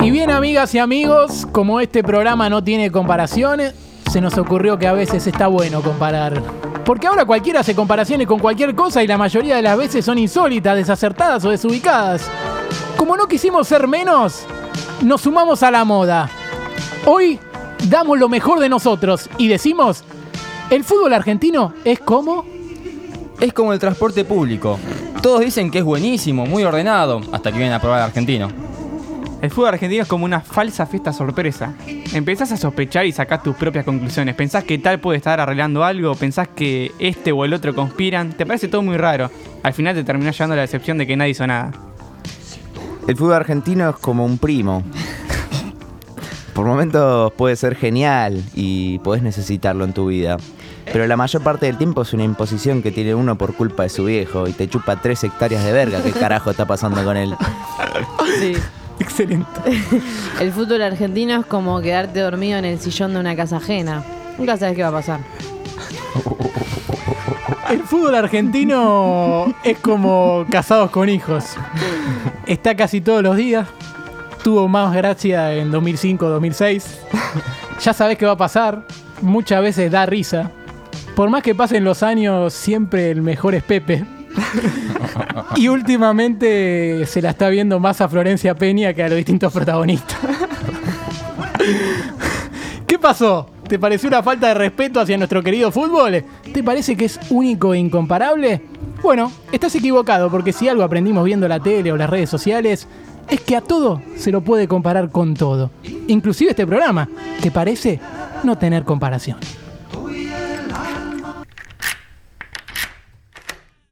Bien, amigas y amigos, como este programa no tiene comparaciones, se nos ocurrió que a veces está bueno comparar. Porque ahora cualquiera hace comparaciones con cualquier cosa y la mayoría de las veces son insólitas, desacertadas o desubicadas. Como no quisimos ser menos, nos sumamos a la moda. Hoy damos lo mejor de nosotros y decimos, el fútbol argentino es como... Es como el transporte público. Todos dicen que es buenísimo, muy ordenado, hasta que vienen a probar al argentino. El fútbol argentino es como una falsa fiesta sorpresa. Empezás a sospechar y sacás tus propias conclusiones. Pensás que tal puede estar arreglando algo, pensás que este o el otro conspiran. Te parece todo muy raro. Al final te terminás llevando a la decepción de que nadie hizo nada. El fútbol argentino es como un primo. Por momentos puede ser genial y podés necesitarlo en tu vida. Pero la mayor parte del tiempo es una imposición que tiene uno por culpa de su viejo y te chupa tres hectáreas de verga. ¿Qué carajo está pasando con él? Sí. Excelente. El fútbol argentino es como quedarte dormido en el sillón de una casa ajena. Nunca sabes qué va a pasar. El fútbol argentino es como casados con hijos. Está casi todos los días. Tuvo más gracia en 2005-2006. Ya sabes qué va a pasar. Muchas veces da risa. Por más que pasen los años, siempre el mejor es Pepe. Y últimamente se la está viendo más a Florencia Peña que a los distintos protagonistas. ¿Qué pasó? ¿Te pareció una falta de respeto hacia nuestro querido fútbol? ¿Te parece que es único e incomparable? Bueno, estás equivocado porque si algo aprendimos viendo la tele o las redes sociales es que a todo se lo puede comparar con todo. Inclusive este programa, que parece no tener comparación.